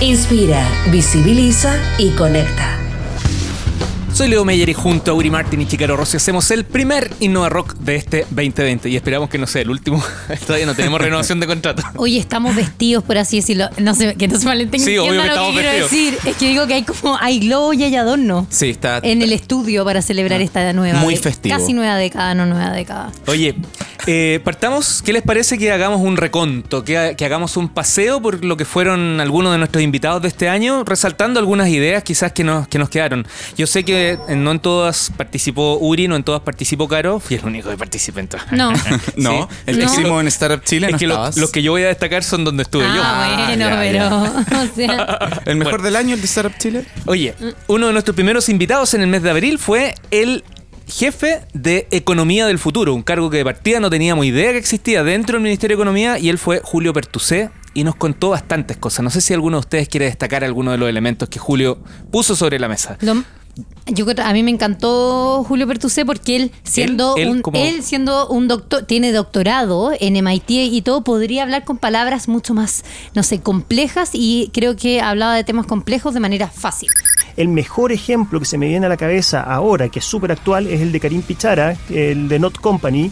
Inspira, visibiliza y conecta. Soy Leo Meyer y junto a Uri Martin y Chicaro Rossi hacemos el primer Innova Rock de este 2020 y esperamos que no sea el último. Todavía no tenemos renovación de contrato. Hoy estamos vestidos, por así decirlo. No sé, que no se malentiendan Sí, obvio que lo estamos quiero vestidos. decir. Es que digo que hay como hay globo y hay adorno Sí, está. en el estudio para celebrar esta nueva Muy festivo. Casi nueva década, no nueva década. Oye, eh, partamos. ¿Qué les parece que hagamos un reconto? Que, que hagamos un paseo por lo que fueron algunos de nuestros invitados de este año, resaltando algunas ideas quizás que nos, que nos quedaron. Yo sé que no en todas participó Uri, no en todas participó Caro. Fui el único que participé en todas. No. No, Sí. el que No. hicimos en Startup Chile Es no que lo- los que yo voy a destacar son donde estuve yo. ah, bueno, ya, pero. O sea. ¿El mejor del año, el de Startup Chile? Oye, uno de nuestros primeros invitados en el mes de abril fue el jefe de Economía del Futuro, un cargo que de partida no teníamos idea que existía dentro del Ministerio de Economía y él fue Julio Pertusé y nos contó bastantes cosas. No sé si alguno de ustedes quiere destacar alguno de los elementos que Julio puso sobre la mesa. Yo a mí me encantó Julio Pertusé porque él siendo él un como- él siendo un doctor tiene doctorado en MIT y todo podría hablar con palabras mucho más no sé complejas y creo que hablaba de temas complejos de manera fácil. El mejor ejemplo que se me viene a la cabeza ahora, que es súper actual, es el de Karim Pichara, el de Not Company.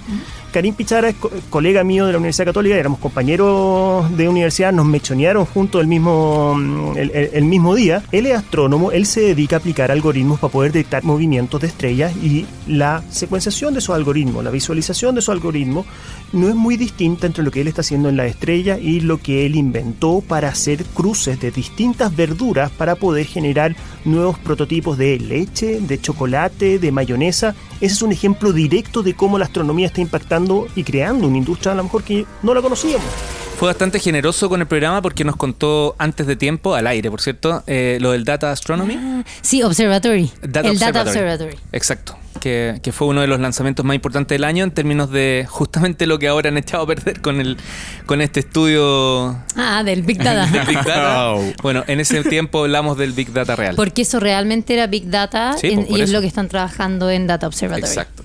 Karim Pichara es co- colega mío de la Universidad Católica, éramos compañeros de universidad, nos mechonearon juntos el mismo, mm, el, el- el mismo día. Él es astrónomo, él se dedica a aplicar algoritmos para poder detectar movimientos de estrellas y la secuenciación de esos algoritmos, la visualización de esos algoritmos, no es muy distinta entre lo que él está haciendo en la estrella y lo que él inventó para hacer cruces de distintas verduras para poder generar nuevos prototipos de leche, de chocolate, de mayonesa. Ese es un ejemplo directo de cómo la astronomía está impactando y creando una industria a lo mejor que no la conocíamos. Fue bastante generoso con el programa porque nos contó antes de tiempo, al aire por cierto, eh, lo del Data Astronomy. Sí, Observatory. Data el Data Observatory. Observatory. Exacto. Que, que fue uno de los lanzamientos más importantes del año en términos de justamente lo que ahora han echado a perder con el con este estudio Ah, del Big Data. del Big Data. Oh. Bueno, en ese tiempo hablamos del Big Data real. Porque eso realmente era Big Data Sí, en- pues, y es eso. lo que están trabajando en Data Observatory. Exacto.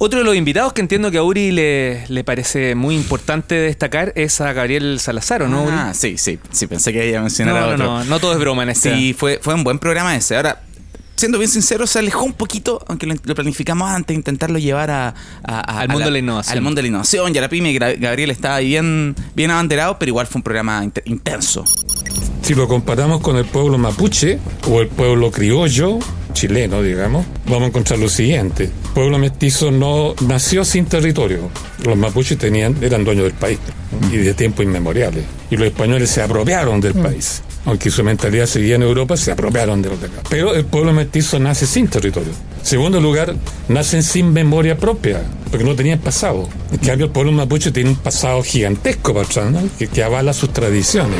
Otro de los invitados que entiendo que a Uri le, le parece muy importante destacar es a Gabriel Salazar, ¿o no, Uri? Ah, sí, sí, sí, pensé que iba a mencionar no, a no, otro. no, no todo es broma en este. Sí, fue, fue un buen programa ese. Ahora, siendo bien sincero, se alejó un poquito, aunque lo, lo planificamos antes, intentarlo llevar a, a- a- Al a mundo de la innovación. Al mundo de la innovación y a la pyme. Gabriel estaba ahí bien, bien abanderado, pero igual fue un programa int- intenso. Si lo comparamos con el pueblo mapuche o el pueblo criollo, chileno, digamos, vamos a encontrar lo siguiente. El pueblo mestizo no nació sin territorio. Los mapuches tenían, eran dueños del país y de tiempos inmemoriales. Y los españoles se apropiaron del país. Aunque su mentalidad seguía en Europa, se apropiaron de los de acá. Pero el pueblo mestizo nace sin territorio. Segundo lugar, nacen sin memoria propia, porque no tenían pasado. En cambio, el pueblo mapuche tiene un pasado gigantesco ¿no? que, que avala sus tradiciones.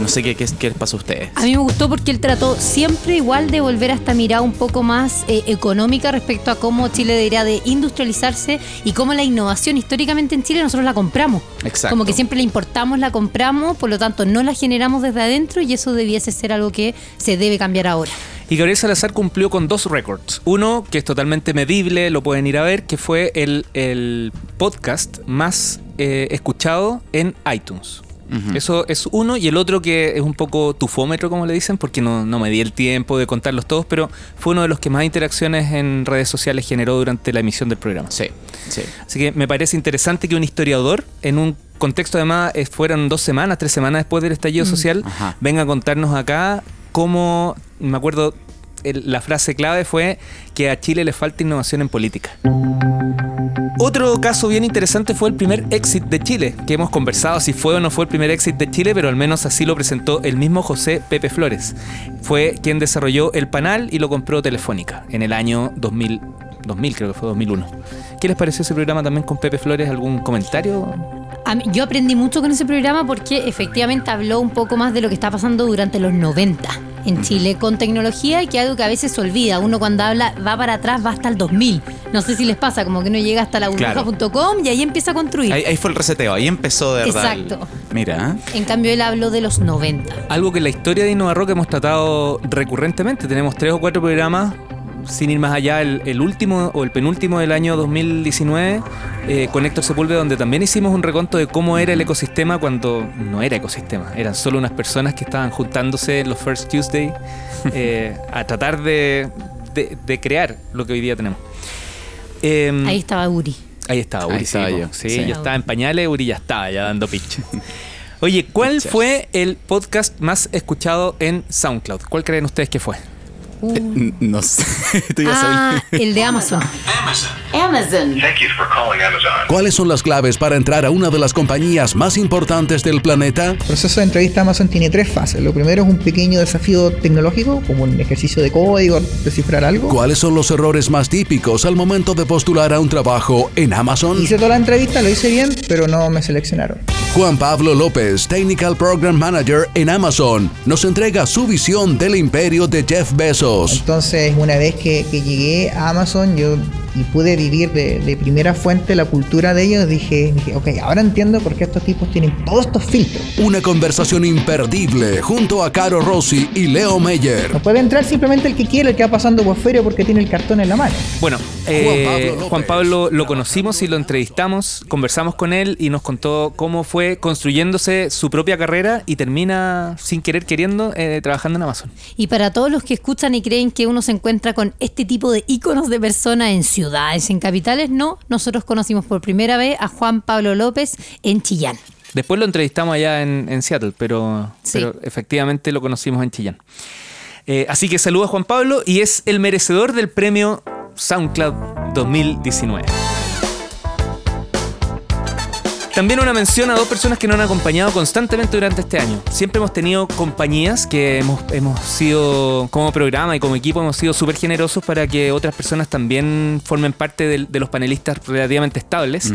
No sé qué, qué, qué les pasó a ustedes. A mí me gustó porque él trató siempre igual de volver a esta mirada un poco más eh, económica respecto a cómo Chile debería de industrializarse y cómo la innovación históricamente en Chile nosotros la compramos. Exacto. Como que siempre la importamos, la compramos, por lo tanto no la generamos desde adentro y eso debiese ser algo que se debe cambiar ahora. Y Gabriel Salazar cumplió con dos récords. Uno, que es totalmente medible, lo pueden ir a ver, que fue el, el podcast más eh, escuchado en iTunes. Eso es uno. Y el otro que es un poco tufómetro, como le dicen, porque no, no me di el tiempo de contarlos todos, pero fue uno de los que más interacciones en redes sociales generó durante la emisión del programa. Sí, sí. Así que me parece interesante que un historiador, en un contexto además, eh, fueran dos semanas, tres semanas después del estallido social, Ajá. venga a contarnos acá cómo, me acuerdo, la frase clave fue que a Chile le falta innovación en política. Otro caso bien interesante fue el primer exit de Chile, que hemos conversado si fue o no fue el primer exit de Chile, pero al menos así lo presentó el mismo José Pepe Flores. Fue quien desarrolló el panal y lo compró Telefónica en el año 2000, 2000 creo que fue 2001. ¿Qué les pareció ese programa también con Pepe Flores? ¿Algún comentario? Yo aprendí mucho con ese programa porque efectivamente habló un poco más de lo que está pasando durante los 90 en Chile con tecnología y que algo que a veces se olvida. Uno cuando habla va para atrás, va hasta el 2000. No sé si les pasa, como que uno llega hasta la Claro. burbuja.com y ahí empieza a construir. Ahí, ahí fue el reseteo, ahí empezó de verdad. el- Exacto. Mira, ¿eh? En cambio, él habló de los 90. Algo que en la historia de Innova Rock hemos tratado recurrentemente. Tenemos tres o cuatro programas, sin ir más allá, el, el último o el penúltimo del año 2019, eh, con Héctor Sepúlveda, donde también hicimos un reconto de cómo era el ecosistema cuando no era ecosistema. Eran solo unas personas que estaban juntándose los First Tuesday eh, a tratar de, de- de crear lo que hoy día tenemos. Em, Ahí estaba Uri. Ahí estaba Uri. Ahí estaba sí, yo, Sí, sí. yo estaba en pañales, Uri ya estaba ya dando pitch. Oye, ¿cuál fue el podcast más escuchado en SoundCloud? ¿Cuál creen ustedes que fue? Uh. No sé. Tú ya Ah, sabes. el de Amazon. Amazon. Thank you for calling Amazon. ¿Cuáles son las claves para entrar a una de las compañías más importantes del planeta? El proceso de entrevista Amazon tiene tres fases. Lo primero es un pequeño desafío tecnológico, como un ejercicio de código, descifrar algo. ¿Cuáles son los errores más típicos al momento de postular a un trabajo en Amazon? Hice toda la entrevista, lo hice bien, pero no me seleccionaron. Juan Pablo López, Technical Program Manager en Amazon, nos entrega su visión del imperio de Jeff Bezos. Entonces, una vez que, que llegué a Amazon yo y pude vivir de, de primera fuente la cultura de ellos, dije, dije, ok, ahora entiendo por qué estos tipos tienen todos estos filtros. Una conversación imperdible junto a Caro Rossi y Leo Meyer. No puede entrar simplemente el que quiere, el que va pasando por feria porque tiene el cartón en la mano. Bueno, eh, Pablo. Juan lo conocimos y lo entrevistamos, conversamos con él y nos contó cómo fue construyéndose su propia carrera y termina sin querer queriendo eh, trabajando en Amazon. Y para todos los que escuchan y creen que uno se encuentra con este tipo de íconos de personas en ciudades, en capitales, no. Nosotros conocimos por primera vez a Juan Pablo López en Chillán. Después lo entrevistamos allá en, en Seattle, pero, Sí. pero efectivamente lo conocimos en Chillán. Eh, así que saludo a Juan Pablo y es el merecedor del premio SoundCloud 2019. También una mención a dos personas que nos han acompañado constantemente durante este año. Siempre hemos tenido compañías que hemos, hemos sido, como programa y como equipo, hemos sido súper generosos para que otras personas también formen parte de, los panelistas relativamente estables.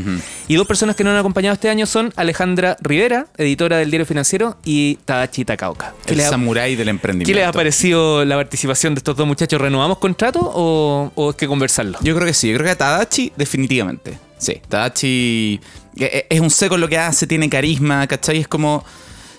Y dos personas que nos han acompañado este año son Alejandra Rivera, editora del Diario Financiero, y Tadachi Takaoka. ¿Qué El les ha- samurái del emprendimiento. ¿Qué les ha parecido la participación de estos dos muchachos? ¿Renovamos contrato o, o es que conversarlo? Yo creo que sí, yo creo que a Tadachi definitivamente. Sí, Tadachi eh, eh, es un seco en lo que hace, tiene carisma, ¿cachai? Es como...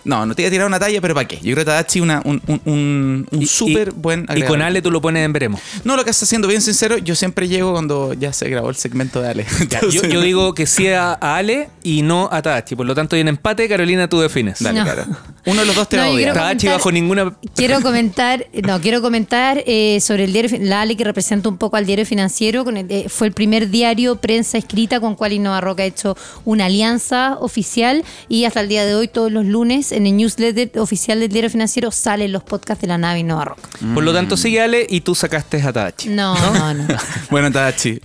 No, no te voy a tirar una talla, pero ¿para qué? Yo creo que Tadachi una, un, un, un, un Y- súper y- buen Y agregador. con Ale tú lo pones en veremos. No, lo que está haciendo, bien sincero, yo siempre llego cuando ya se grabó el segmento de Ale. Ya, yo, digo que sí a, a Ale y no a Tadachi. Por lo tanto, hay un empate. Carolina, tú defines. Dale, No. claro. Uno de los dos te No, va a odiar. Tadachi bajo ninguna... Quiero comentar, no, quiero comentar eh, sobre el diario, la Ale que representa un poco al diario financiero. Con el- eh, fue el primer diario prensa escrita con cual Innova Rock ha hecho una alianza oficial y hasta el día de hoy, todos los lunes, en el newsletter oficial del diario financiero salen los podcasts de la nave Innova Rock. Por lo tanto, sigue Ale y tú sacaste a Tadachi. No, no, no. Bueno, Tadachi,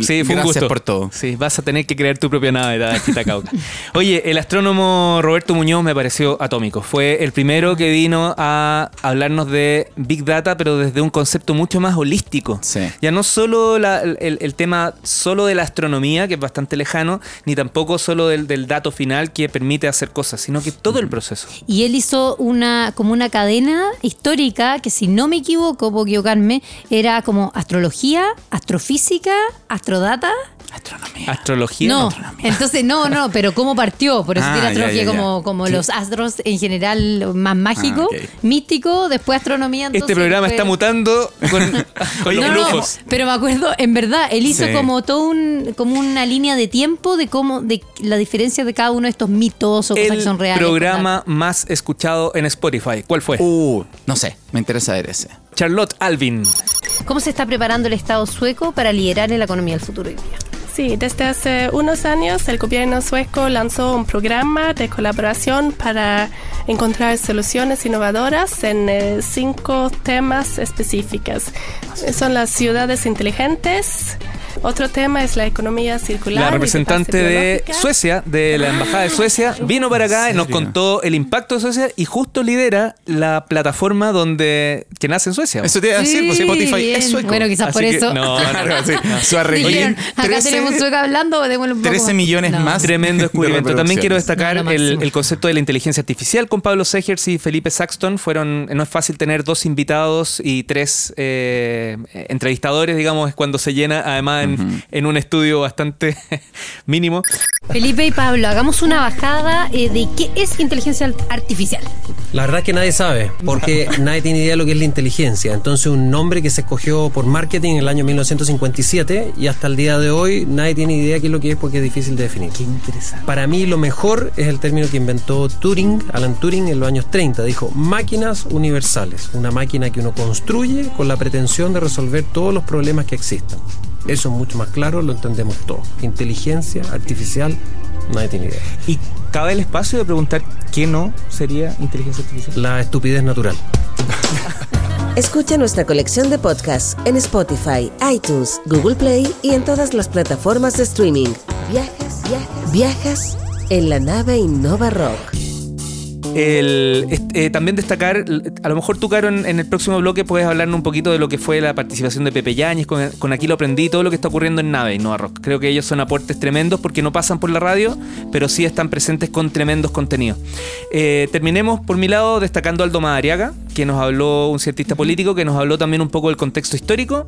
Sí, fue un gracias gusto. por todo. Sí, vas a tener que crear tu propia nave, Tadachi Takauka. Oye, el astrónomo Roberto Muñoz me pareció atómico. Fue el primero que vino a hablarnos de Big Data, pero desde un concepto mucho más holístico. Sí. Ya no solo la- el, el tema solo de la astronomía, que es bastante lejano, ni tampoco solo del, del dato final que permite hacer cosas, sino que todo el proceso. Y él hizo una como una cadena histórica que si no me equivoco, puedo era como astrología, astrofísica, astrodata. Astronomía. Astrología. No, astronomía. entonces no, no, pero cómo partió, por eso Ah, tiene astrología ya, ya. como, como Sí. los astros en general más mágico, Ah, místico, después astronomía. Este programa está mutando con, con los No, no, brujos. pero me acuerdo, en verdad, él hizo Sí. como todo un, como una línea de tiempo de cómo, de la diferencia de cada uno de estos mitos o cosas que El son reales. programa más escuchado en Spotify. ¿Cuál fue? Uh, no sé, me interesa ver ese. Charlotte Alvin. ¿Cómo se está preparando el Estado sueco para liderar en la economía del futuro hoy día? Sí, desde hace unos años el gobierno sueco lanzó un programa de colaboración para encontrar soluciones innovadoras en eh, cinco temas específicos. Son las ciudades inteligentes, Otro tema es la economía circular. La representante de. Suecia, de la Embajada de Suecia, vino para acá y nos contó el impacto de Suecia y justo lidera la plataforma donde que nace en Suecia. Eso te iba a decir, pues Sí, Spotify bien. es sueco. Bueno, quizás por Así que- eso. no, no, Claro, sí. Su arreglín. Dijeron, acá 13 tenemos hablando, démosle un poco 13 más. millones No. más. Tremendo descubrimiento. de También quiero destacar No, el, concepto de la inteligencia artificial con Pablo Segers y Felipe Saxton. Fueron, no es fácil tener dos invitados y tres eh, entrevistadores, digamos, es cuando se llena, además en, en un estudio bastante mínimo. Felipe y Pablo, hagamos una bajada eh, de qué es inteligencia art- artificial. La verdad es que nadie sabe, porque nadie tiene idea de lo que es la inteligencia. Entonces, un nombre que se escogió por marketing en el año 1957 y hasta el día de hoy nadie tiene idea qué es lo que es porque es difícil de definir. Qué interesante. Para mí, lo mejor es el término que inventó Turing, Alan Turing, en los años 30. Dijo máquinas universales, una máquina que uno construye con la pretensión de resolver todos los problemas que existan. Eso es mucho más claro, lo entendemos todos. Inteligencia artificial, nadie tiene idea. Y cabe el espacio de preguntar qué no sería inteligencia artificial. La estupidez natural. Escucha nuestra colección de podcasts en Spotify, iTunes, Google Play y en todas las plataformas de streaming. Viajas, viajas, viajas en la nave Innova Rock. El, eh, también destacar, a lo mejor tú, Caro, en, en el próximo bloque puedes hablarnos un poquito de lo que fue la participación de Pepe Yáñez, con, con Aquí lo aprendí, todo lo que está ocurriendo en Nave y Nova Rock. Creo que ellos son aportes tremendos porque no pasan por la radio, pero sí están presentes con tremendos contenidos. Eh, terminemos por mi lado destacando a Aldo Madariaga, que nos habló, un cientista político, que nos habló también un poco del contexto histórico.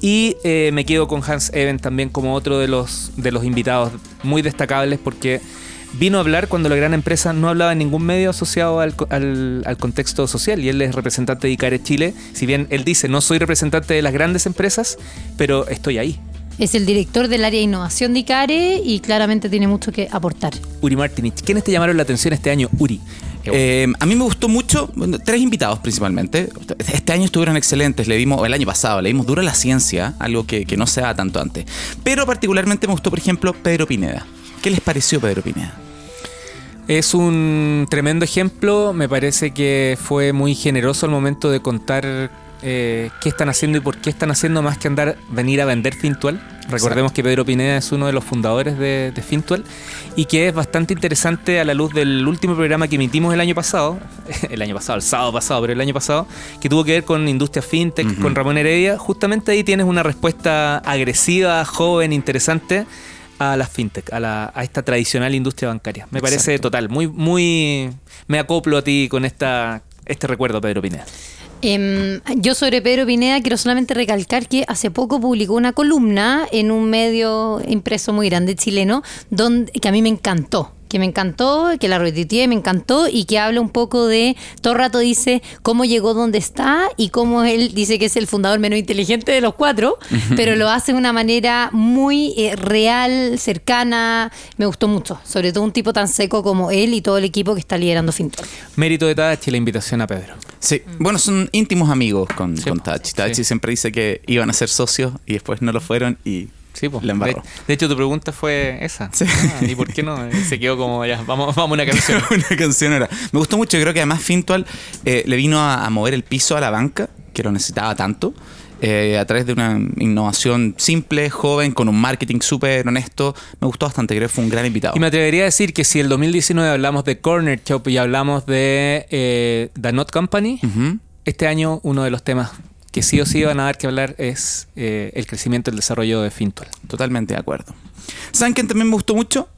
Y eh, me quedo con Hans Even también como otro de los, de los invitados muy destacables porque vino a hablar cuando la gran empresa no hablaba en ningún medio asociado al, al- al contexto social y él es representante de ICARE Chile. Si bien él dice, no soy representante de las grandes empresas, pero estoy ahí. Es el director del área de innovación de ICARE y claramente tiene mucho que aportar. Uri Martinich, ¿quiénes te llamaron la atención este año, Uri? Eh, a mí me gustó mucho, bueno, tres invitados principalmente. Este año estuvieron excelentes, le dimos, el año pasado, le dimos duro a la ciencia, algo que, que no se da tanto antes. Pero particularmente me gustó, por ejemplo, Pedro Pineda. ¿Qué les pareció Pedro Pineda? Es un tremendo ejemplo, me parece que fue muy generoso al momento de contar eh, qué están haciendo y por qué están haciendo más que andar venir a vender Fintual. Recordemos que Pedro Pineda es uno de los fundadores de, de Fintual y que es bastante interesante a la luz del último programa que emitimos el año pasado, el año pasado, el sábado pasado, pero el año pasado, que tuvo que ver con industria fintech, con Ramón Heredia. Justamente ahí tienes una respuesta agresiva, joven, interesante a las fintech, a, la, a esta tradicional industria bancaria. Me parece total, muy, muy. Me acoplo a ti con esta, este recuerdo, Pedro Pineda. Em, yo sobre Pedro Pineda quiero solamente recalcar que hace poco publicó una columna en un medio impreso muy grande chileno donde, que a mí me encantó que me encantó, que la retuiteé, me encantó y que habla un poco de, todo el rato dice cómo llegó donde está y cómo él dice que es el fundador menos inteligente de los cuatro, pero lo hace de una manera muy eh, real, cercana, me gustó mucho, sobre todo un tipo tan seco como él y todo el equipo que está liderando Fintual. Mérito de Tadachi la invitación a Pedro. Sí, bueno, son íntimos amigos con, con Tachi. Tachi siempre dice que iban a ser socios y después no lo fueron y Sí, pues. la De, de hecho, tu pregunta fue esa. Ah, ¿Y por qué no? Se quedó como ya, vamos, vamos a una canción. una canción ahora. Me gustó mucho, creo que además Fintual eh, le vino a, a mover el piso a la banca, que lo necesitaba tanto, eh, a través de una innovación simple, joven, con un marketing súper honesto. Me gustó bastante, creo que fue un gran invitado. Y me atrevería a decir que si el 2019 hablamos de Corner Shop y hablamos de eh, The Not Company, Ujú. este año uno de los temas que sí o sí van a dar que hablar es eh, el crecimiento y el desarrollo de Fintual. Totalmente de acuerdo. ¿Saben quién también me gustó mucho?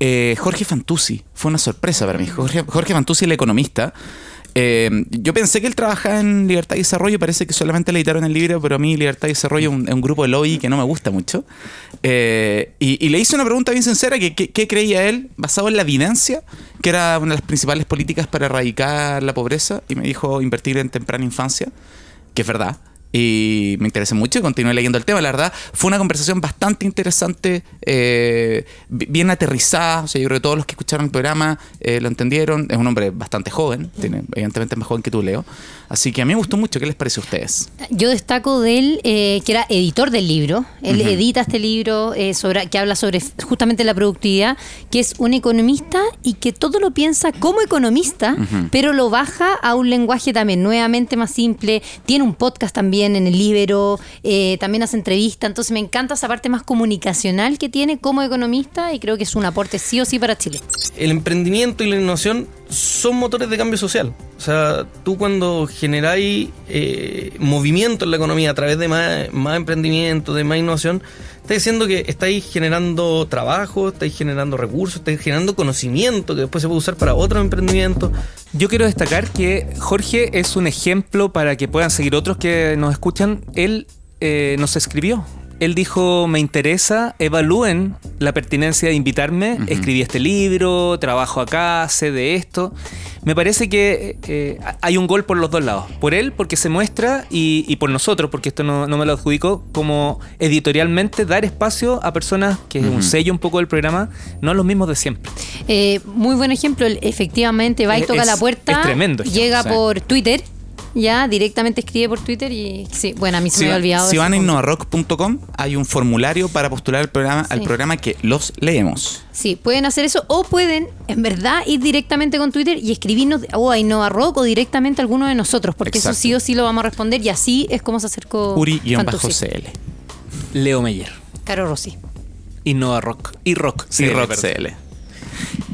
Eh, Jorge Fantuzzi. Fue una sorpresa para mí. Jorge, Jorge Fantuzzi, el economista. Eh, yo pensé que él trabajaba en Libertad y Desarrollo, parece que solamente le editaron el libro, pero a mí Libertad y Desarrollo es un, grupo de lobby que no me gusta mucho. Y, le hice una pregunta bien sincera, que- qué creía él, basado en la evidencia, que era una de las principales políticas para erradicar la pobreza, y me dijo invertir en temprana infancia, que es verdad. Y me interesé mucho y continué leyendo el tema. La verdad, fue una conversación bastante interesante, eh, bi- bien aterrizada. O sea, yo creo que todos los que escucharon el programa eh, lo entendieron. Es un hombre bastante joven, tiene, evidentemente más joven que tú, Leo. Así que a mí me gustó mucho. ¿Qué les parece a ustedes? Yo destaco de él que era editor del libro. Él edita este libro eh, sobre, que habla sobre justamente la productividad, que es un economista y que todo lo piensa como economista, pero lo baja a un lenguaje también nuevamente más simple. Tiene un podcast también en el Libero, eh, también hace entrevistas, entonces me encanta esa parte más comunicacional que tiene como economista y creo que es un aporte sí o sí para Chile. el emprendimiento y la innovación son motores de cambio social. O sea, tú cuando generáis eh, movimiento en la economía a través de más, emprendimiento, de más innovación, estás diciendo que estáis generando trabajo, estáis generando recursos, estáis generando conocimiento que después se puede usar para otros emprendimientos. Yo quiero destacar que Jorge es un ejemplo para que puedan seguir otros que nos escuchan. Él eh, nos escribió. Él dijo, me interesa, evalúen la pertinencia de invitarme, escribí este libro, trabajo acá, sé de esto. Me parece que eh, hay un gol por los dos lados. Por él, porque se muestra, y, y por nosotros, porque esto no, no me lo adjudico, como editorialmente dar espacio a personas, que es un sello un poco del programa, no los mismos de siempre. Eh, muy buen ejemplo, efectivamente va y Es- toca es- la puerta, es tremendo ejemplo, llega sí. por Twitter, ya directamente escribe por Twitter y sí, bueno, a mí se Si, me había olvidado. si van a innovarock.com hay un formulario para postular al programa, al programa que los leemos. Sí, pueden hacer eso o pueden, en verdad, ir directamente con Twitter y escribirnos o a Innova Rock o directamente a alguno de nosotros, porque Exacto. eso sí o sí lo vamos a responder y así es como se acercó. Uri-CL. Leo Meyer. Caro Rossi. Innova Rock. Y Rock. CL, Rock perdón. CL.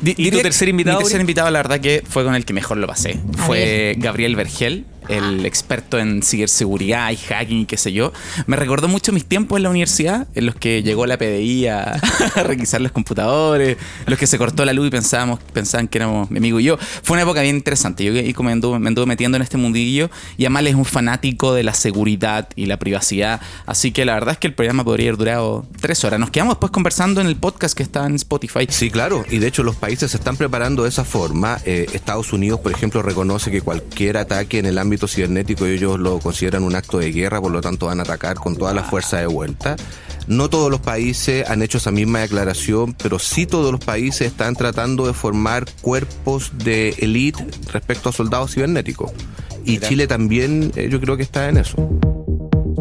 ¿Y tu tercer invitado, Mi tercer invitado, la verdad que fue con el que mejor lo pasé. A fue Gabriel Vergel, el experto en ciberseguridad y hacking y qué sé yo. Me recordó mucho mis tiempos en la universidad, en los que llegó la PDI a, a requisar los computadores, los que se cortó la luz y pensábamos, pensaban que éramos mi amigo y yo. Fue una época bien interesante. Yo y como me anduve, me anduve metiendo en este mundillo y él es un fanático de la seguridad y la privacidad. Así que la verdad es que el programa podría haber durado tres horas. Nos quedamos después conversando en el podcast que está en Spotify. Sí, claro, y de hecho los países se están preparando de esa forma. Eh, Estados Unidos, por ejemplo, reconoce que cualquier ataque en el ámbito cibernético ellos lo consideran un acto de guerra, por lo tanto van a atacar con toda la fuerza de vuelta. No todos los países han hecho esa misma declaración, pero sí todos los países están tratando de formar cuerpos de élite respecto a soldados cibernéticos. Y Mira. Chile también, eh, yo creo que está en eso.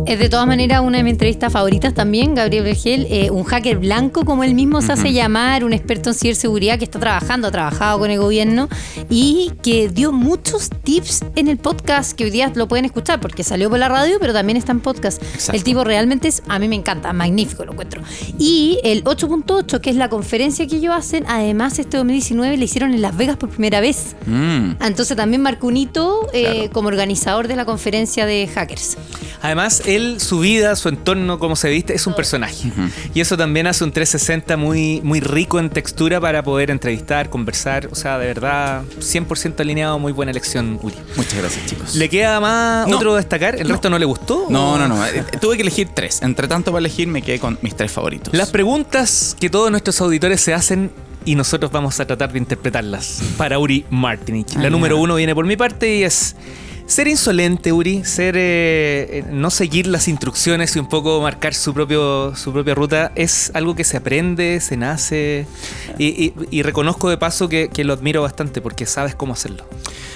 Es de todas maneras una de mis entrevistas favoritas también, Gabriel Vergel, eh, un hacker blanco como él mismo se hace llamar, un experto en ciberseguridad que está trabajando, ha trabajado con el gobierno y que dio muchos tips en el podcast que hoy día lo pueden escuchar porque salió por la radio, pero también está en podcast. Exacto. El tipo realmente es, a mí me encanta, magnífico lo encuentro. Y el 8.8, que es la conferencia que ellos hacen, además este 2019 le hicieron en Las Vegas por primera vez. Mm. Entonces también marcó un hito eh, Claro. como organizador de la conferencia de hackers. Además, él, su vida, su entorno, cómo se viste, es un personaje. Y eso también hace un 360 muy, muy rico en textura para poder entrevistar, conversar. O sea, de verdad, 100% alineado, muy buena elección, Uri. Muchas gracias, chicos. ¿Le queda más No. otro destacar? ¿El No. resto no le gustó? No, ¿O- no, no. eh, Tuve que elegir tres. Entre tanto, para elegir, me quedé con mis tres favoritos. Las preguntas que todos nuestros auditores se hacen y nosotros vamos a tratar de interpretarlas para Uri Martinich. La Ah, número uno viene por mi parte y es ser insolente, Uri, ser eh, eh, no seguir las instrucciones y un poco marcar su propio su propia ruta es algo que se aprende, se nace y, reconozco de paso que, que lo admiro bastante porque sabes cómo hacerlo.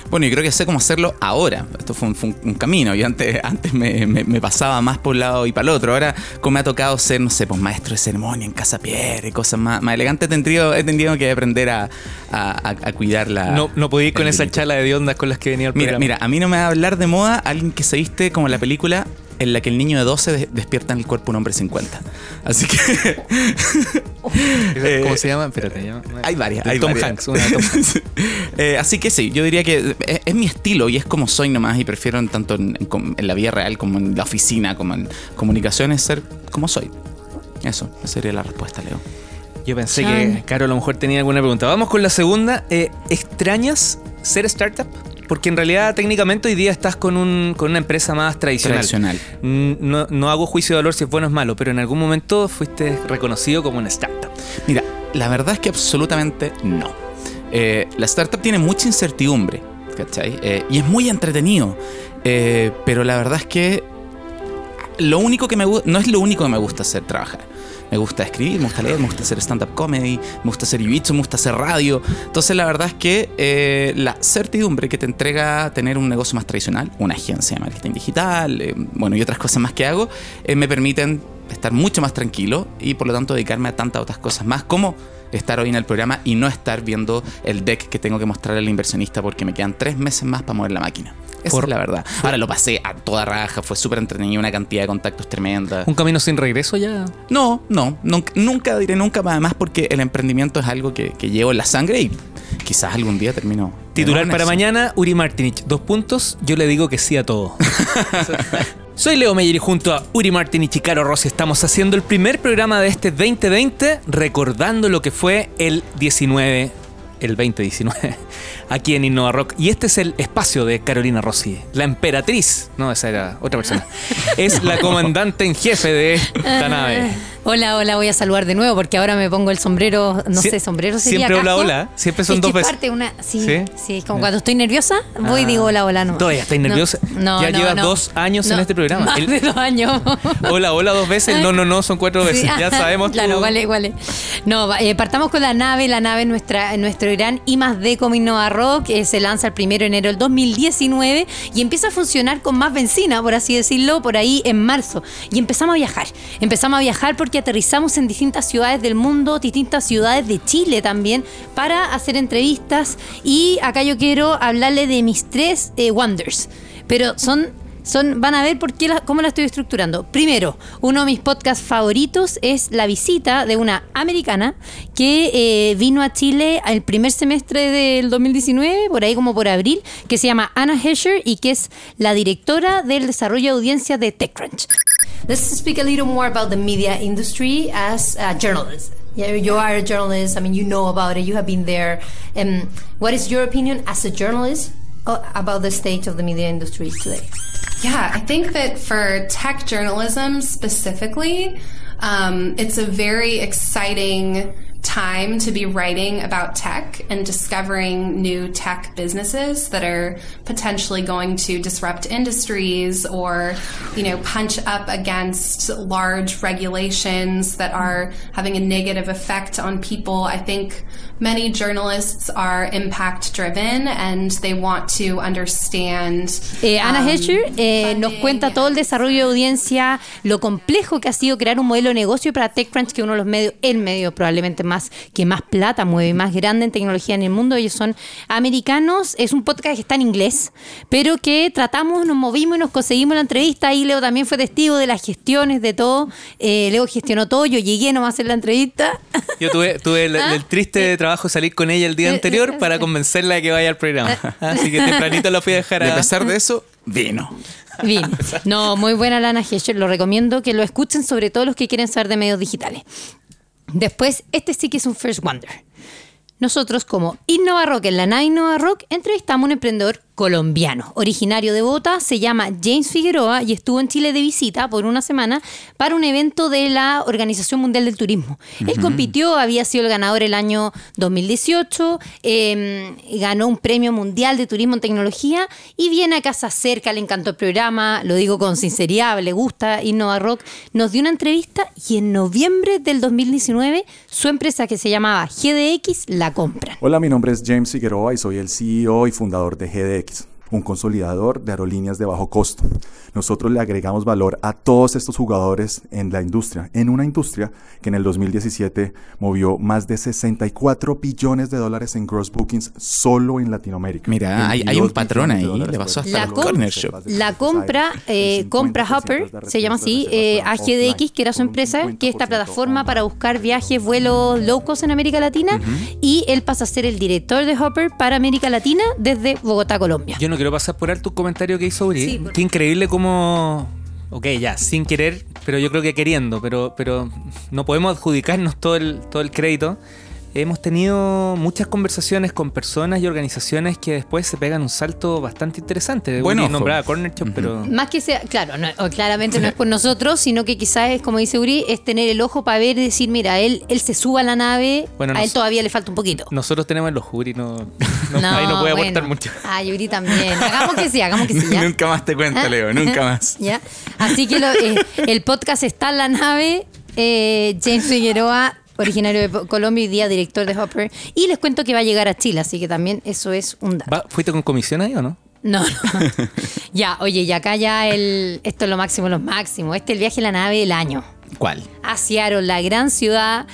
Bueno, y creo que sé cómo hacerlo ahora. Esto fue un, fue un- un camino. Yo antes, antes me, me- me pasaba más por un lado y para el otro. Ahora, como me ha tocado ser, no sé, pues maestro de ceremonia en Casa Pierre y cosas más, más elegantes, he tenido, he tenido que aprender a, a- a- a cuidar la. no no podía ir con esa charla de ondas con las que venía el Mira, programa. mira, a mí no me va a hablar de moda alguien que se viste como la película en la que el niño de 12 de- despierta en el cuerpo un hombre de 50. Así que. ¿Cómo Eh, se llama? Espérate, llama- Hay varias. Hay Tom varias. Hanks, una de Tom Hanks. Eh, así que sí, yo diría que es, es mi estilo y es como soy nomás y prefiero en tanto en, en en la vida real como en la oficina, como en comunicaciones, ser como soy. Eso, esa sería la respuesta, Leo. Yo pensé Chan. que Caro a lo mejor tenía alguna pregunta. Vamos con la segunda. Eh, ¿Extrañas ser startup? Porque en realidad técnicamente hoy día estás con, un, con una empresa más tradicional. Tradicional. No, no hago juicio de valor si es bueno o es malo, pero en algún momento fuiste reconocido como una startup. Mira, la verdad es que absolutamente no. Eh, la startup tiene mucha incertidumbre, ¿cachai? Eh, y es muy entretenido. Eh, pero la verdad es que lo único que me no es lo único que me gusta hacer trabajar. Me gusta escribir, me gusta leer, me gusta hacer stand-up comedy, me gusta hacer jiu-jitsu, me gusta hacer radio. Entonces la verdad es que eh, la certidumbre que te entrega tener un negocio más tradicional, una agencia de marketing digital, eh, bueno, y otras cosas más que hago, eh, me permiten estar mucho más tranquilo y por lo tanto dedicarme a tantas otras cosas más como estar hoy en el programa y no estar viendo el deck que tengo que mostrarle al inversionista porque me quedan tres meses más para mover la máquina. Esa Por- es la verdad. Ahora lo pasé a toda raja, fue súper entretenido, una cantidad de contactos tremenda. ¿Un camino sin regreso ya? No, no, nunca, nunca diré nunca, además porque el emprendimiento es algo que, que llevo en la sangre y quizás algún día termino. Titular para mañana, Uri Martinich. Dos puntos, yo le digo que sí a todo. Soy Leo Meyer y junto a Uri Martinich y Caro Rossi estamos haciendo el primer programa de este 2020 recordando lo que fue el 19, el 2019, aquí en Innova Rock. Y este es el espacio de Carolina Rossi, la emperatriz. No, esa era otra persona. Es la comandante en jefe de esta nave. Hola, hola, voy a saludar de nuevo porque ahora me pongo el sombrero, no Sie- sé, sombrero sería siempre hola, casco. hola, siempre son Es dos que veces. parte una, sí, ¿Sí? sí, es como cuando estoy nerviosa, voy y digo hola, hola, no. Todavía estáis nerviosa. No, ya no, llevas no. dos años en este programa. Más El- de dos años. Hola, hola dos veces. No, no, no, son cuatro veces. Sí. Ya sabemos. Claro, igual es. No, eh, partamos con la nave, la nave en nuestra, nuestro gran I más D como Innova Rock, eh, se lanza el primero de enero del 2019 y empieza a funcionar con más benzina, por así decirlo, por ahí en marzo. Y empezamos a viajar. Empezamos a viajar porque aterrizamos en distintas ciudades del mundo, distintas ciudades de Chile también, para hacer entrevistas. Y acá yo quiero hablarle de mis tres eh, wonders. Pero son son, van a ver por qué la- cómo la estoy estructurando. Primero, uno de mis podcasts favoritos es la visita de una americana que eh, vino a Chile el primer semestre del 2019, por ahí como por abril, que se llama Anna Hesher y que es la directora del desarrollo de audiencia de TechCrunch. Let's speak a little more about the media industry as a journalist. Yeah, you are a journalist. I mean, you know about it. You have been there. Um, what is your opinion as a journalist about the state of the media industry today? Yeah, I think that for tech journalism specifically, um, it's a very exciting time to be writing about tech and discovering new tech businesses that are potentially going to disrupt industries or, you know, punch up against large regulations that are having a negative effect on people. I think many journalists are impact driven and they want to understand. Eh, Anna um, Hesher eh, nos cuenta todo el desarrollo de audiencia, lo complejo que ha sido crear un modelo de negocio para TechCrunch, que es uno de los medios, el medio probablemente más que más plata mueve, más grande en tecnología en el mundo. Ellos son americanos. Es un podcast que está en inglés, pero que tratamos, nos movimos y nos conseguimos la entrevista. Ahí Leo también fue testigo de las gestiones, de todo. Eh, Leo gestionó todo. Yo llegué nomás a hacer la entrevista. Yo tuve, tuve el, Ah, el triste trabajo de salir con ella el día Eh, anterior eh, para eh. convencerla de que vaya al programa. Así que tempranito la fui a dejar Y a... a pesar de eso, vino. Bien. No, muy buena Lana Hesher. Lo recomiendo que lo escuchen, sobre todo los que quieren saber de medios digitales. Después, este sí que es un First Wonder. Nosotros, como Innova Rock, en la Innova Rock, entrevistamos a un emprendedor colombiano, originario de Bogotá, se llama James Figueroa y estuvo en Chile de visita por una semana para un evento de la Organización Mundial del Turismo. Él compitió, había sido el ganador el año 2018, eh, ganó un premio mundial de turismo en tecnología y viene a casa cerca, le encantó el programa, lo digo con sinceridad, le gusta Innova Rock, nos dio una entrevista y en noviembre del 2019 su empresa que se llamaba GDX la compran. Hola, mi nombre es James Figueroa y soy el CEO y fundador de GDX, un consolidador de aerolíneas de bajo costo. Nosotros le agregamos valor a todos estos jugadores en la industria, en una industria que en el 2017 movió más de 64 billones de dólares en gross bookings solo en Latinoamérica. Mira, hay- hay 22 un patrón ahí, le pasó hasta La, com- Corner Shop. la compra, eh, compra Hopper, se llama así, eh, a GDX, que era su empresa, que es esta plataforma para buscar viajes, vuelos low cost en América Latina, y él pasa a ser el director de Hopper para América Latina desde Bogotá, Colombia. Yo no quiero pasar por alto un comentario que hizo Uri. Sí, por- Qué increíble cómo... Ok, ya, sin querer, pero yo creo que queriendo, pero, pero no podemos adjudicarnos todo el, todo el crédito. Hemos tenido muchas conversaciones con personas y organizaciones que después se pegan un salto bastante interesante. Buen Uri ojo. nombraba Corner Shop, pero... Más que sea, claro, no, claramente no es por nosotros, sino que quizás es, como dice Uri, es tener el ojo para ver y decir, mira, él, él se suba a la nave, Bueno, a él todavía le falta un poquito. Nosotros tenemos los Uri, no, no- ahí no puede aportar bueno. mucho. Ay, Uri también. Hagamos que sí, hagamos que sí, ¿ya? nunca más te cuento, Leo, nunca más. ¿Ya? Así que lo- eh, el podcast está en la nave. eh, James Figueroa, originario de Colombia y día director de Hopper. Y les cuento que va a llegar a Chile, así que también eso es un dato. Va, ¿Fuiste con comisión ahí o no? No, no. ya, oye, y acá ya el. Esto es lo máximo, lo máximo. Este es el viaje en la nave del año. ¿Cuál? a Seattle, la gran ciudad.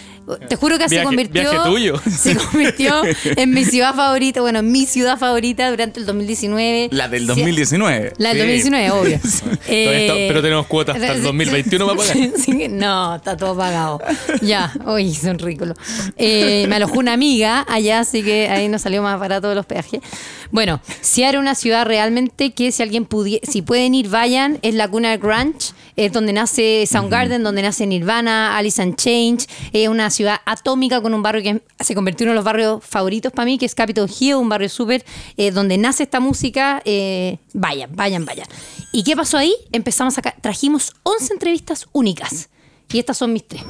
Te juro que se convirtió, viaje tuyo. se convirtió en mi ciudad favorita, bueno, en mi ciudad favorita durante el 2019. La del Sí, 2019. La del Sí. 2019, obvio. Eh, está- pero tenemos cuotas hasta el 2021 para pagar. Sí, sí, no, está todo pagado. Ya, uy, son ridículos. Eh, me alojó una amiga allá, así que ahí nos salió más barato los peajes. Bueno, Seattle una ciudad realmente que si alguien pudiera, si pueden ir, vayan, es la cuna del grunge, es donde nace Soundgarden, donde nace Nirvana, Alice in Change, es una ciudad atómica con un barrio que se convirtió en uno de los barrios favoritos para mí, que es Capitol Hill, un barrio súper, eh, donde nace esta música, eh, vayan, vayan, vayan. ¿Y qué pasó ahí? Empezamos a sacar, trajimos 11 entrevistas únicas. Y estas son mis tres.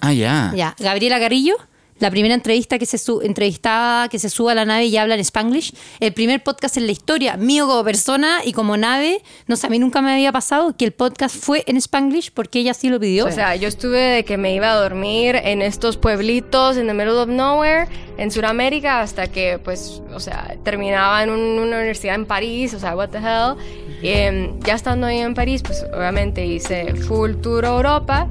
Ah, ya. Ya, Gabriela Carrillo, la primera entrevista que se su que se suba a la nave y habla en Spanglish. El primer podcast en la historia, mío como persona y como nave. No sé, a mí nunca me había pasado que el podcast fue en Spanglish porque ella sí lo pidió. O sea, yo estuve de que me iba a dormir en estos pueblitos en the middle of nowhere, en Sudamérica, hasta que, pues, o sea, terminaba en un- una universidad en París, o sea, what the hell. Em, ya estando ahí en París, pues, obviamente hice full tour Europa,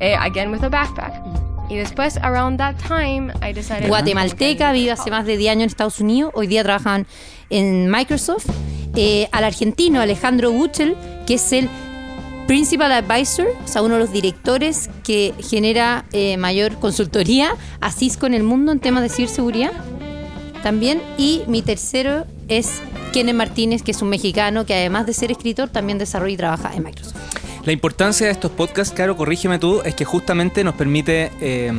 eh, again with a backpack. Y después, around that time, I decided... guatemalteca, vive hace más de 10 años en Estados Unidos, hoy día trabajan en Microsoft. Eh, al argentino Alejandro Buchel, que es el Principal Advisor, o sea, uno de los directores que genera eh, mayor consultoría a Cisco en el mundo en temas de ciberseguridad. También. Y mi tercero es Kenneth Martínez, que es un mexicano que además de ser escritor, también desarrolla y trabaja en Microsoft. La importancia de estos podcasts, Caro, corrígeme tú, es que justamente nos permite eh,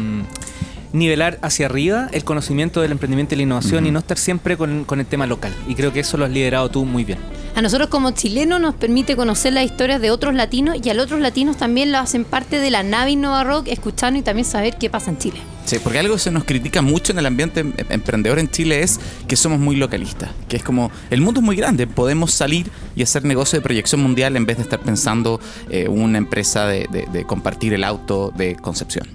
nivelar hacia arriba el conocimiento del emprendimiento y la innovación y no estar siempre con, con el tema local. Y creo que eso lo has liderado tú muy bien. A nosotros como chilenos nos permite conocer las historias de otros latinos y a los otros latinos también lo hacen parte de la nave Innova Rock, escuchando y también saber qué pasa en Chile. Sí, porque algo que se nos critica mucho en el ambiente em- emprendedor en Chile es que somos muy localistas. Que es como, el mundo es muy grande, podemos salir y hacer negocio de proyección mundial en vez de estar pensando eh, una empresa de, de- de compartir el auto de Concepción.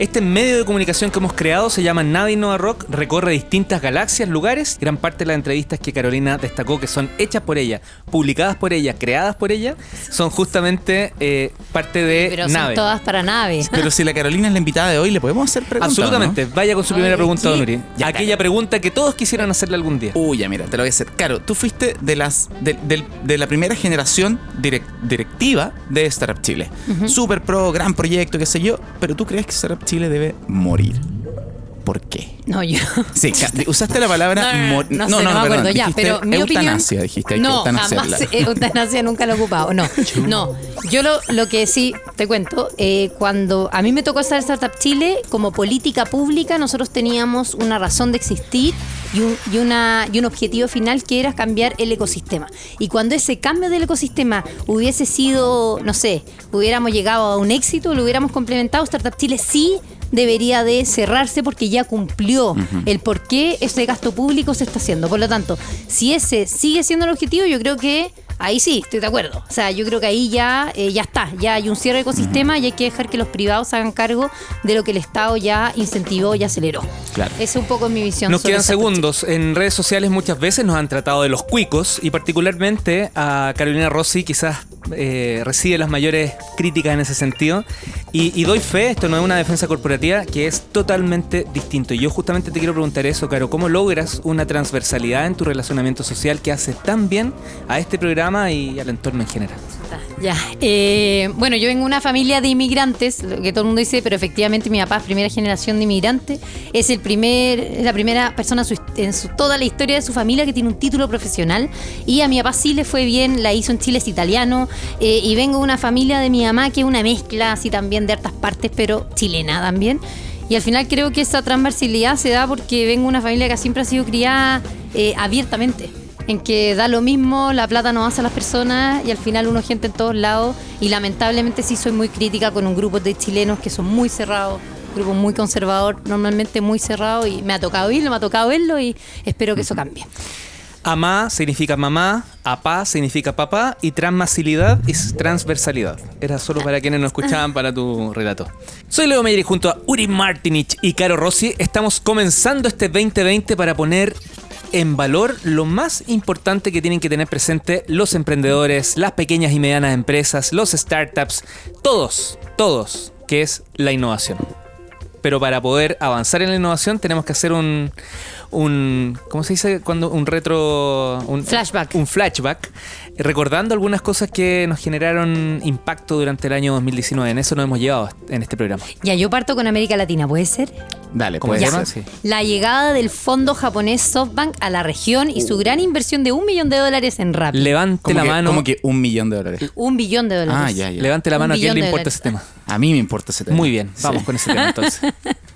Este medio de comunicación que hemos creado se llama Nave Innova Rock, recorre distintas galaxias, lugares. Gran parte de las entrevistas que Carolina destacó que son hechas por ella, publicadas por ella, creadas por ella, son justamente eh, parte de Pero Nave. son todas para nave. Pero si la Carolina es la invitada de hoy, ¿le podemos hacer preguntas? Absolutamente. ¿no? Vaya con su primera Ay, pregunta. Don Uri. Ya, Aquella pregunta que todos quisieran hacerle algún día. Uy, ya mira, te lo voy a hacer. Claro, tú fuiste de las de, del- de la primera generación direc- directiva de Startup Chile. Super pro, gran proyecto, qué sé yo, pero tú crees que Startup Chile debe morir. ¿Por qué? No, yo. Sí, usaste la palabra No, no, no, no me acuerdo ya, pero mi opinión- eutanasia, dijiste, no, jamás eutanasia nunca lo he ocupado. No, no. Yo lo, lo que sí te cuento, eh, cuando a mí me tocó estar en Startup Chile, como política pública, nosotros teníamos una razón de existir y una, y un objetivo final que era cambiar el ecosistema. Y cuando ese cambio del ecosistema hubiese sido, no sé, hubiéramos llegado a un éxito, lo hubiéramos complementado, Startup Chile sí debería de cerrarse porque ya cumplió el por qué ese gasto público se está haciendo. Por lo tanto, si ese sigue siendo el objetivo, yo creo que ahí sí, estoy de acuerdo. O sea, yo creo que ahí ya, eh, ya está, ya hay un cierre de ecosistema y hay que dejar que los privados hagan cargo de lo que el Estado ya incentivó y aceleró. Claro. Esa es un poco mi visión. Nos sobre quedan segundos. En redes sociales muchas veces nos han tratado de los cuicos y particularmente a Carolina Rossi quizás eh, recibe las mayores críticas en ese sentido. Y, y doy fe, esto no es una defensa corporativa, que es totalmente distinto. Y yo justamente te quiero preguntar eso, Caro, ¿cómo logras una transversalidad en tu relacionamiento social que hace tan bien a este programa y al entorno en general? Ya. Eh, bueno, yo vengo de una familia de inmigrantes, lo que todo el mundo dice, pero efectivamente mi papá es primera generación de inmigrantes. Es el primer, la primera persona en su- toda la historia de su familia que tiene un título profesional. Y a mi papá sí le fue bien, la hizo en Chile, es italiano. eh, y vengo de una familia de mi mamá que es una mezcla así también de hartas partes, pero chilena también. Y al final creo que esa transversalidad se da porque vengo de una familia que siempre ha sido criada eh, abiertamente en que da lo mismo, la plata no hace a las personas y al final uno gente en todos lados y lamentablemente sí soy muy crítica con un grupo de chilenos que son muy cerrados, grupo muy conservador, normalmente muy cerrado y me ha tocado irlo, me ha tocado verlo y espero que eso cambie. Amá significa mamá, apá significa papá y transmasilidad es transversalidad. Era solo para quienes no escuchaban para tu relato. Soy Leo Meyer y junto a Uri Martinich y Caro Rossi estamos comenzando este 2020 para poner en valor lo más importante que tienen que tener presente los emprendedores, las pequeñas y medianas empresas, los startups, todos, todos, que es la innovación. Pero para poder avanzar en la innovación tenemos que hacer un, un ¿cómo se dice? Cuando un retro un Flashback. un flashback recordando algunas cosas que nos generaron impacto durante el año 2019. En eso nos hemos llevado en este programa. Ya, yo parto con América Latina, ¿puede ser? Dale, ¿Cómo se llama? Sí. La llegada del fondo japonés SoftBank a la región y su gran inversión de un millón de dólares en Rappi. Levante ¿Cómo la que, mano. cómo que un millón de dólares? un billón de dólares. Ah, ya, ya. Levante la Un mano a quién le importa dólares. ese tema. A mí me importa ese tema. Muy bien, vamos Sí. con ese tema entonces.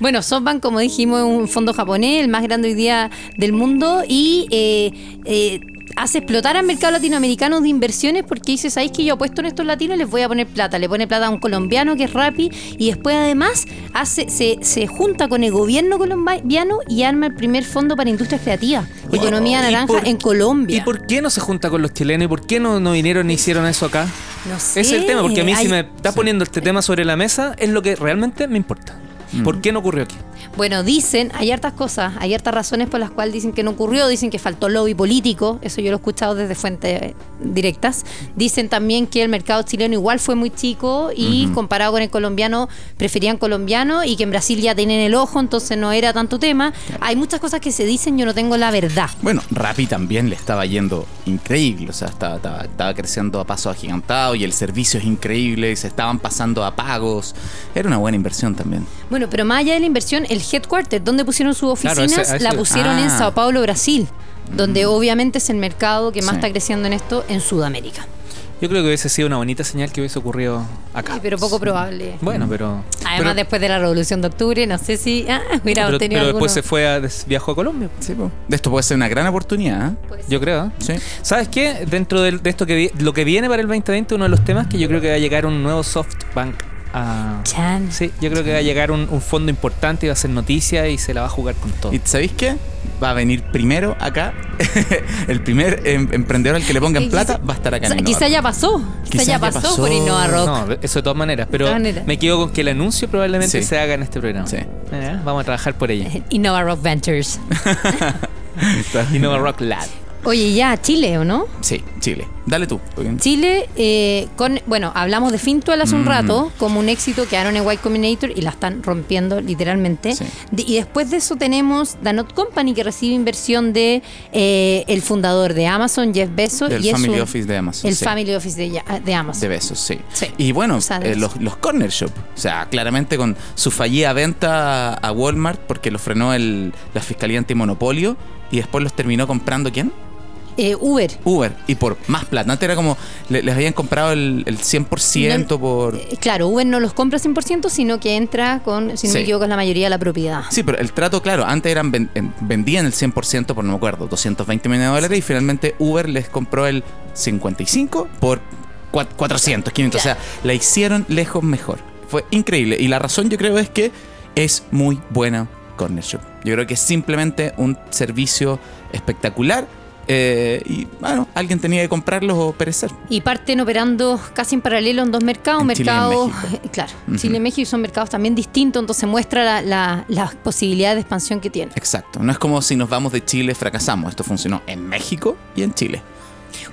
Bueno, SoftBank, como dijimos, es un fondo japonés, el más grande hoy día del mundo, y eh, eh, hace explotar al mercado latinoamericano de inversiones porque dice, ¿sabéis que yo apuesto en estos latinos? Les voy a poner plata. Le pone plata a un colombiano que es Rappi y después además hace, se, se junta con el gobierno colombiano y arma el primer fondo para industrias creativas. Economía ¿y naranja por- en Colombia. ¿Y por qué no se junta con los chilenos? ¿Y por qué no, no vinieron y hicieron eso acá? No sé. Ese es el tema, porque a mí si me está poniendo este tema sobre la mesa es lo que realmente me importa. Mm. ¿Por qué no ocurrió aquí? Bueno, dicen, hay hartas cosas, hay hartas razones por las cuales dicen que no ocurrió, dicen que faltó lobby político, eso yo lo he escuchado desde fuentes eh, directas. Dicen también que el mercado chileno igual fue muy chico y comparado con el colombiano, preferían colombiano y que en Brasil ya tienen el ojo, entonces no era tanto tema. Hay muchas cosas que se dicen, yo no tengo la verdad. Bueno, Rappi también le estaba yendo increíble, o sea, estaba, estaba, estaba creciendo a paso agigantado y el servicio es increíble y se estaban pasando a pagos. Era una buena inversión también. Bueno, pero más allá de la inversión, el headquarter, donde pusieron sus Claro, oficinas, ese- ese- la pusieron en Ah. Sao Paulo, Brasil, donde obviamente es el mercado que más Sí. está creciendo en esto en Sudamérica. Yo creo que hubiese sido una bonita señal que hubiese ocurrido acá. Sí, pero poco probable. Bueno, pero. Además, pero, después de la Revolución de Octubre, no sé si ah, hubiera pero- pero después alguno. se fue a, viajó a Colombia. De esto puede ser una gran oportunidad. ¿eh? Yo creo. ¿eh? Sí. ¿Sabes qué? Dentro de, esto que vi- lo que viene para el 2020, uno de los temas que yo creo que va a llegar un nuevo SoftBank. A, Sí, yo creo que va a llegar un, un fondo importante y va a hacer noticia y se la va a jugar con todo. ¿Y sabéis qué? Va a venir primero acá. el primer em- emprendedor al que le pongan plata va a estar acá O sea, en quizá Innova ya pasó. Quizá, Quizá ya ya pasó, pasó. por Innova Rock. No, eso de todas maneras. Pero todas maneras. me quedo con que el anuncio probablemente Sí. se haga en este programa. Sí. Eh, vamos a trabajar por ella. Innova Rock Ventures. Innova Rock Lab. Oye, ya, Chile, ¿o no? Sí, Chile. Dale tú. Chile, eh, con, bueno, hablamos de Fintual hace un Mm. rato, como un éxito, quedaron en Y Combinator y la están rompiendo literalmente. Sí. De- y después de eso tenemos Danot Company, que recibe inversión de eh, el fundador de Amazon, Jeff Bezos. Del y es Family Office de Amazon. El sí. Family Office de, de Amazon. De besos, sí. Sí. Y bueno, O sea, de eh, los corner shop. O sea, claramente con su fallida venta a Walmart porque lo frenó el, la Fiscalía Antimonopolio y después los terminó comprando ¿quién? Eh, Uber. Uber. Y por más plata. Antes era como, le- les habían comprado el, el 100% por... Eh, Claro, Uber no los compra 100%, sino que entra con, si no Sí. me equivoco, es la mayoría de la propiedad. Sí, pero el trato, claro, antes eran ven- en- vendían el 100% por, no me acuerdo, 220 millones de dólares y finalmente Uber les compró el 55 por cua- 400, 500. O sea, la hicieron lejos mejor. Fue increíble. Y la razón yo creo es que es muy buena Corner Shop. Yo creo que es simplemente un servicio espectacular. Eh, y bueno, alguien tenía que comprarlos o perecer. Y parten operando casi en paralelo en dos mercados. En Chile y claro. Chile y México son mercados también distintos, entonces muestra la, la, las posibilidades de expansión que tiene. Exacto. No es como si nos vamos de Chile fracasamos. Esto funcionó en México y en Chile.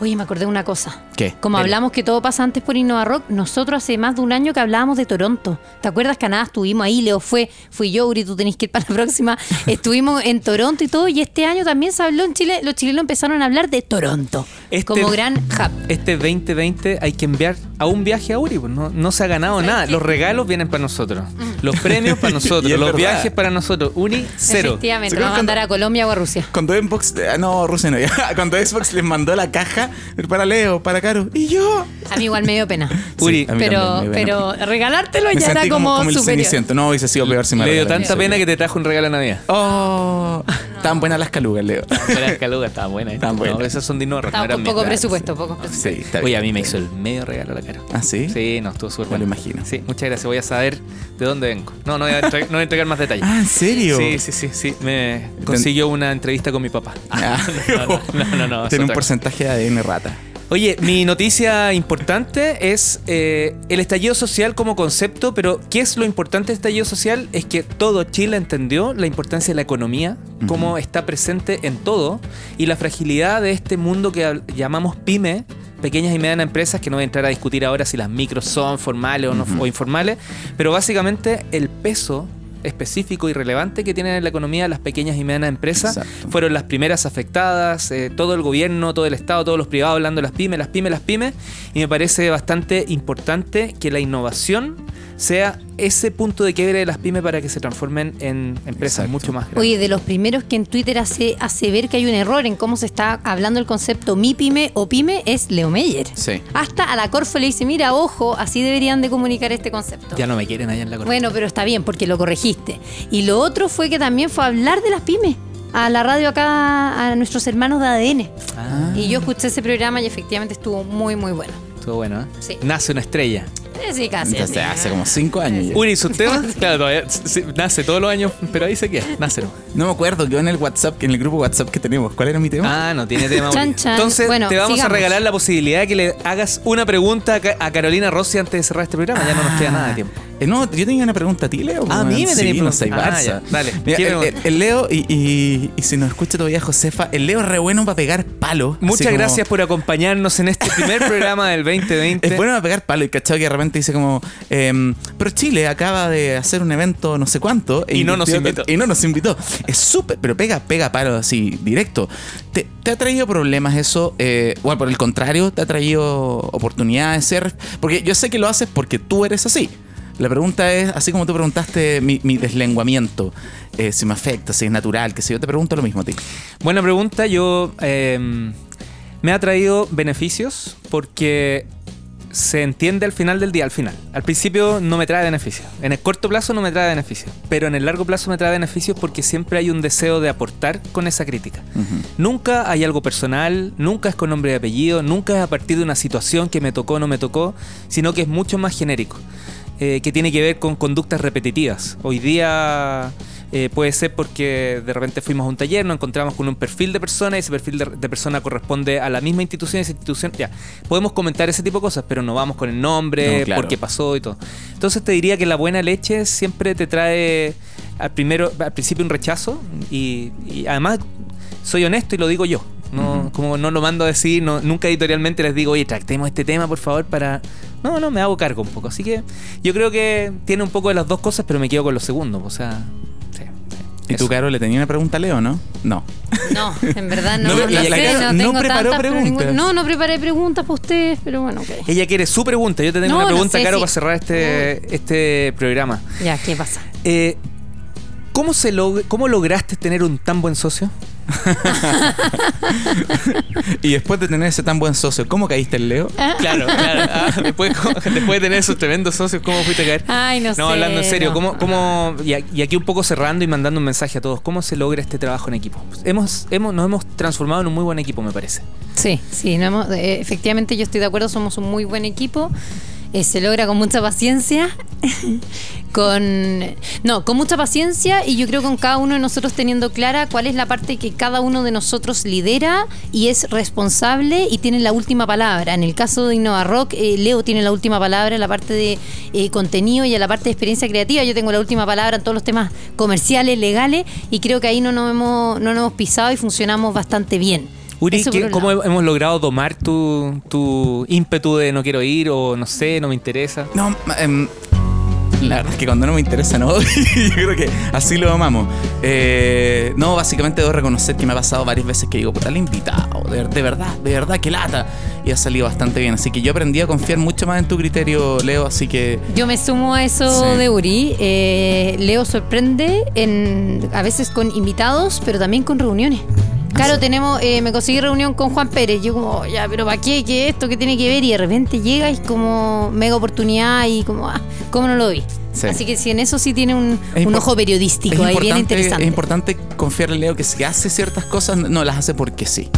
Oye, me acordé de una cosa. ¿Qué? Como Dele. hablamos que todo pasa antes por Innova Rock, nosotros hace más de un año que hablábamos de Toronto. ¿Te acuerdas que nada estuvimos ahí? Leo fue, fui yo, Uri, tú tenés que ir para la próxima. Estuvimos en Toronto y todo, y este año también se habló en Chile, los chilenos empezaron a hablar de Toronto Este- como gran hub. Este 2020 hay que enviar a un viaje a Uri. pues, No, no se ha ganado nada. Los regalos vienen para nosotros. Los premios para nosotros. los verdad. viajes para nosotros. Uni, cero. Efectivamente, ¿Se vamos a mandar a Colombia o a Rusia. Cuando Xbox, ah, no, Rusia no, ya. Cuando Xbox les mandó la caja para Leo, para Caro, y yo. A mí igual me dio pena. Uri, a mí pero, también me dio pero regalártelo Me ya era sentí como, como, como el superior. ceniciento. No, hubiese sido peor si me Le dio tanta pena que te trajo un regalo de Navidad. Oh, tan buenas las calugas, Leo. Las calugas estaban buenas. Estaban buenas. No, esas son de Estaba no poco presupuesto, poco presupuesto. Sí, está Oye, bien. a mí me hizo el medio regalo la cara. ¿Ah, sí? Sí, no, estuvo súper Me bueno. lo imagino. Sí, muchas gracias. Voy a saber de dónde vengo. No, no voy a, entre- no voy a entregar más detalles. Ah, ¿en serio? Sí, sí, sí, sí. Me consiguió una entrevista con mi papá. Ah. no, no, no, no, no, es Tiene un porcentaje de ADN rata. Oye, mi noticia importante es eh, el estallido social como concepto, pero ¿qué es lo importante del estallido social? Es que todo Chile entendió la importancia de la economía, cómo está presente en todo, y la fragilidad de este mundo que llamamos pyme, pequeñas y medianas empresas, que no voy a entrar a discutir ahora si las micros son formales o, no, o informales, pero básicamente el peso específico y relevante que tienen en la economía las pequeñas y medianas empresas. Fueron las primeras afectadas, eh, todo el gobierno, todo el Estado, todos los privados hablando de las pymes, las pymes, las pymes, y me parece bastante importante que la innovación sea ese punto de quiebre de las pymes para que se transformen en empresas mucho más grandes. Oye, de los primeros que en Twitter hace, hace ver que hay un error en cómo se está hablando el concepto mi pyme o pyme es Leo Meyer. Sí. Hasta a la Corfo le dice, mira, ojo, así deberían de comunicar este concepto. Ya no me quieren allá en la corte. Bueno, pero está bien porque lo corregiste. Y lo otro fue que también fue hablar de las pymes. A la radio acá, a nuestros hermanos de ADN. Ah. Y yo escuché ese programa y efectivamente estuvo muy, muy bueno. Estuvo bueno, ¿eh? Sí. Nace una estrella. Sí, casi. Entonces, hace como cinco años. Uri, ¿sus temas? Claro, todavía sí, nace todos los años, pero ahí se queda. Nace. No me acuerdo, quedó en el WhatsApp, en el grupo WhatsApp que tenemos. ¿Cuál era mi tema? Ah, no tiene tema. Chan. Entonces, Bueno, te vamos sigamos. a regalar la posibilidad de que le hagas una pregunta a Carolina Rossi antes de cerrar este programa. Ya no nos queda nada de tiempo. Eh, no, yo tenía una pregunta a ti, Leo. Ah, a mí me sí, tenías no. Ah, Barça. dale. Mira, ¿Qué el, pregunta? el- el Leo, y, y- y si nos escucha todavía Josefa, el Leo es re bueno para pegar palo. Muchas como- gracias por acompañarnos en este primer programa del 2020. Es bueno para pegar palo y cachado que de repente dice como, em, pero Chile acaba de hacer un evento no sé cuánto. e Y no nos invitó. Y no nos invitó. Es súper, pero pega, pega palo así, directo. ¿Te, te ha traído problemas eso? Eh, bueno, por el contrario, ¿te ha traído oportunidades ser? Porque yo sé que lo haces porque tú eres así. La pregunta es, así como tú preguntaste mi, mi deslenguamiento, eh, si me afecta, si es natural, que si yo te pregunto lo mismo a ti. Buena pregunta. Yo eh, me ha traído beneficios porque se entiende al final del día, al final. Al principio no me trae beneficios. En el corto plazo no me trae beneficios. Pero en el largo plazo me trae beneficios porque siempre hay un deseo de aportar con esa crítica. Nunca hay algo personal, nunca es con nombre y apellido, nunca es a partir de una situación que me tocó o no me tocó, sino que es mucho más genérico. Eh, que tiene que ver con conductas repetitivas. Hoy día eh, puede ser porque de repente fuimos a un taller, nos encontramos con un perfil de persona y ese perfil de, de persona corresponde a la misma institución, esa institución, ya, podemos comentar ese tipo de cosas, pero no vamos con el nombre, No, claro. por qué pasó y todo. Entonces te diría que la buena leche siempre te trae al primero, al principio un rechazo y, y además soy honesto y lo digo yo. No, como no lo mando a decir, no, nunca editorialmente les digo, oye, tratemos este tema, por favor, para. No, no, me hago cargo un poco. Así que yo creo que tiene un poco de las dos cosas, pero me quedo con lo segundo. O sea, sí. ¿Y tú, Caro, le tenía una pregunta a Leo, no? No. No, en verdad no. No, la- la sé, Caro no no preparó preguntas. No, no preparé preguntas para ustedes, pero bueno. Ella quiere su pregunta. Yo te tengo No, una pregunta, sé Caro, para cerrar este, este programa. Ya, ¿qué pasa? Eh, ¿cómo, se log- ¿Cómo lograste tener un tan buen socio? Y después de tener ese tan buen socio, ¿cómo caíste el Leo? Claro, claro. Ah, después, después de tener esos tremendos socios, ¿cómo fuiste a caer? Ay, no, sé. No, hablando en serio, no. ¿cómo, cómo, y, aquí un poco cerrando y mandando un mensaje a todos, ¿cómo se logra este trabajo en equipo? Hemos, hemos, nos hemos transformado en un muy buen equipo, me parece. Sí, sí, no hemos- eh, efectivamente yo estoy de acuerdo, somos un muy buen equipo. Eh, se logra con mucha paciencia, con no, con mucha paciencia y yo creo con cada uno de nosotros teniendo clara cuál es la parte que cada uno de nosotros lidera y es responsable y tiene la última palabra. En el caso de Innova Rock, eh, Leo tiene la última palabra en la parte de eh, contenido y en la parte de experiencia creativa. Yo tengo la última palabra en todos los temas comerciales, legales y creo que ahí no nos hemos, no nos hemos pisado y funcionamos bastante bien. Uri, Eso por ¿qué- un ¿cómo lado. hemos logrado domar tu, tu ímpetu de no quiero ir o no sé, no me interesa? No, em, la verdad es que cuando no me interesa, no. Yo creo que así lo amamos. Eh, no, básicamente debo reconocer que me ha pasado varias veces que digo, puta, el invitado, de, de verdad, de verdad, que lata. Y ha salido bastante bien. Así que yo aprendí a confiar mucho más en tu criterio, Leo. Así que Yo me sumo a eso Sí. de Uri. Eh, Leo sorprende en, a veces con invitados, pero también con reuniones. Claro, tenemos, eh, me conseguí reunión con Juan Pérez. Yo como, ya, pero ¿para qué? ¿Qué esto? ¿Qué tiene que ver? Y de repente llega y es como mega oportunidad y como, ah, ¿cómo no lo vi? Sí. Así que si en eso sí tiene un, ojo periodístico ahí bien interesante. Es importante confiarle Leo que si hace ciertas cosas, no las hace porque sí.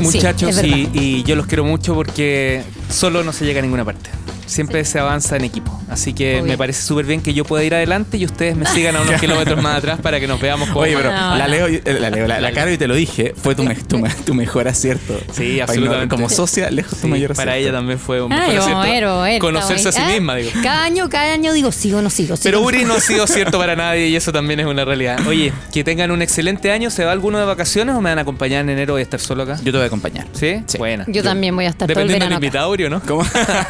Muchachos, y yo los quiero mucho porque solo no se llega a ninguna parte. Siempre se avanza en equipo. Así que me parece súper bien que yo pueda ir adelante y ustedes me sigan a unos kilómetros más atrás para que nos veamos como Oye, pero la Leo, eh, la, Leo, la, la Caro, y te lo dije, fue tu, me- tu, me- tu mejor acierto. Sí, absolutamente. Como socia, lejos tu Sí, mayor acierto. Para ella también fue un Ay, mejor acierto. vamos a ver, vamos a ver, Conocerse a sí misma, Ah, digo. Cada año, cada año digo, sigo o no sigo. sigo Pero Uri no ha sido cierto para nadie y eso también es una realidad. Oye, que tengan un excelente año. ¿Se va alguno de vacaciones o me van a acompañar en enero? Voy a estar solo acá. Yo te voy a acompañar. ¿Sí? Buena. Yo también voy a estar todo el Dependiendo del invitado, Uri, ¿o ¿no? ¿Cómo?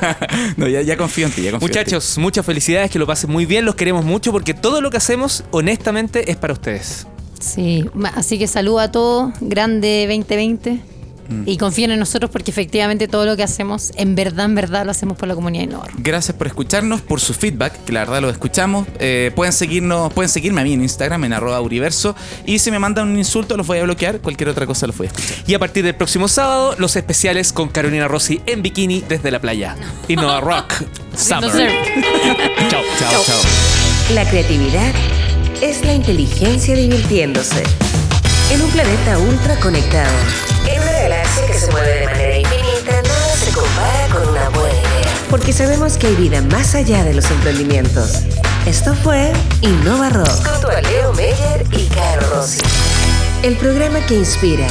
no, ya, ya confío en ti, ya confío en ti. Muchachos, muchas felicidades, que lo pasen muy bien, los queremos mucho porque todo lo que hacemos, honestamente, es para ustedes. Sí, así que saludo a todos, grande 2020. Mm. Y confíen en nosotros porque efectivamente todo lo que hacemos, en verdad, en verdad, lo hacemos por la comunidad Innova. Gracias por escucharnos, por su feedback, que la verdad lo escuchamos. Eh, pueden seguirnos, pueden seguirme a mí en Instagram, en arroba Uriverso. Y si me mandan un insulto, los voy a bloquear. Cualquier otra cosa los voy a escuchar. Y a partir del próximo sábado, los especiales con Carolina Rossi en bikini desde la playa. Innova Rock Summer. chao, chao, chao. La creatividad es la inteligencia divirtiéndose. En un planeta ultra conectado. En una galaxia que se mueve de manera infinita, nada se compara con una buena idea. Porque sabemos que hay vida más allá de los emprendimientos. Esto fue Innova Rock. Junto a Leo Meyer y Caro Rossi. El programa que inspira,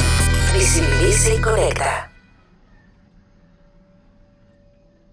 visibiliza y conecta.